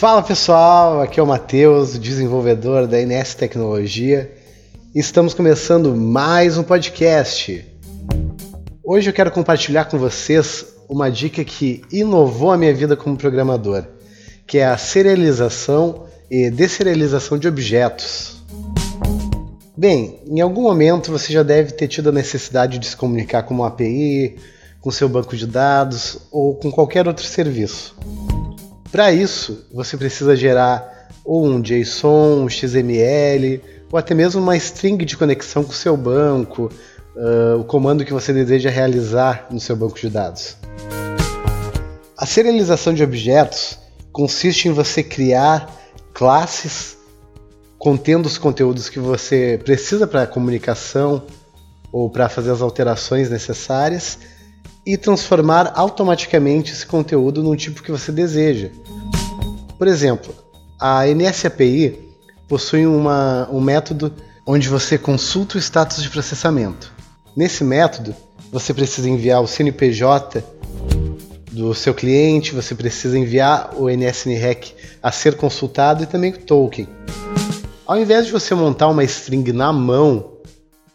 Fala pessoal, aqui é o Matheus, desenvolvedor da NS Tecnologia. Estamos começando mais um podcast. Hoje eu quero compartilhar com vocês uma dica que inovou a minha vida como programador, que é a serialização e deserialização de objetos. Bem, em algum momento você já deve ter tido a necessidade de se comunicar com uma API, com seu banco de dados ou com qualquer outro serviço. Para isso, você precisa gerar ou um JSON, um XML, ou até mesmo uma string de conexão com o seu banco, uh, o comando que você deseja realizar no seu banco de dados. A serialização de objetos consiste em você criar classes contendo os conteúdos que você precisa para a comunicação ou para fazer as alterações necessárias e transformar automaticamente esse conteúdo num tipo que você deseja. Por exemplo, a NSAPI possui uma, um método onde você consulta o status de processamento. Nesse método, você precisa enviar o CNPJ do seu cliente, você precisa enviar o NSNREC a ser consultado e também o token. Ao invés de você montar uma string na mão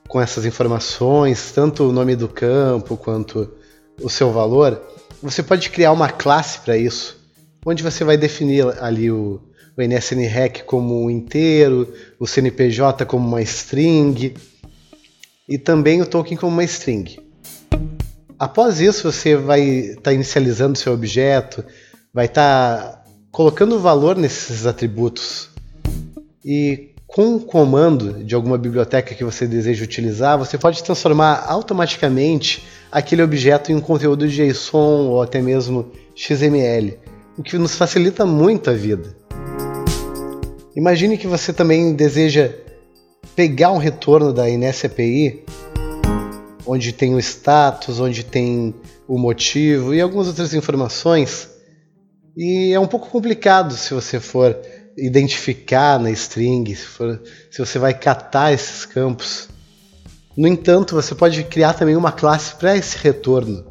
com essas informações, tanto o nome do campo quanto o seu valor, você pode criar uma classe para isso, onde você vai definir ali o, o NSNREC como um inteiro, o CNPJ como uma string e também o token como uma string. Após isso, você vai estar tá inicializando seu objeto, vai estar tá colocando valor nesses atributos e com um comando de alguma biblioteca que você deseja utilizar, você pode transformar automaticamente aquele objeto em um conteúdo de JSON ou até mesmo XML, o que nos facilita muito a vida. Imagine que você também deseja pegar um retorno da Ines API, onde tem o status, onde tem o motivo e algumas outras informações. E é um pouco complicado se você for identificar na string, se, for, se você vai catar esses campos. No entanto, você pode criar também uma classe para esse retorno.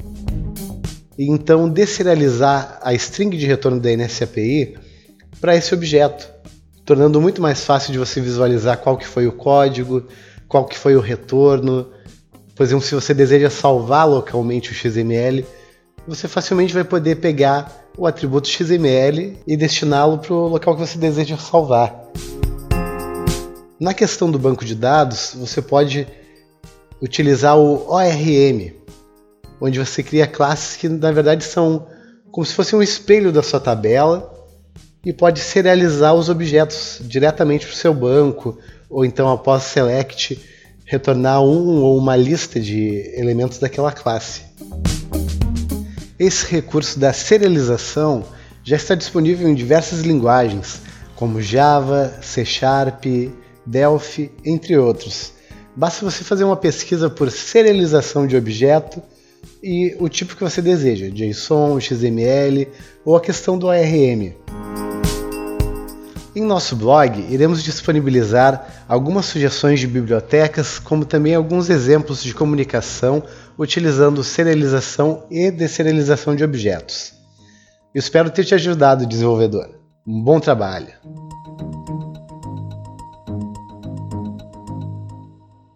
E então deserializar a string de retorno da NSAPI para esse objeto, tornando muito mais fácil de você visualizar qual que foi o código, qual que foi o retorno. Por exemplo, se você deseja salvar localmente o XML, você facilmente vai poder pegar o atributo XML e destiná-lo para o local que você deseja salvar. Na questão do banco de dados, você pode utilizar o ORM, onde você cria classes que na verdade são como se fosse um espelho da sua tabela e pode serializar os objetos diretamente para o seu banco, ou então após select retornar um ou uma lista de elementos daquela classe. Esse recurso da serialização já está disponível em diversas linguagens, como Java, C Sharp, Delphi, entre outros. Basta você fazer uma pesquisa por serialização de objeto e o tipo que você deseja, JSON, XML ou a questão do ARM. Em nosso blog, iremos disponibilizar algumas sugestões de bibliotecas, como também alguns exemplos de comunicação utilizando serialização e deserialização de objetos. Espero ter te ajudado, desenvolvedor. Um bom trabalho!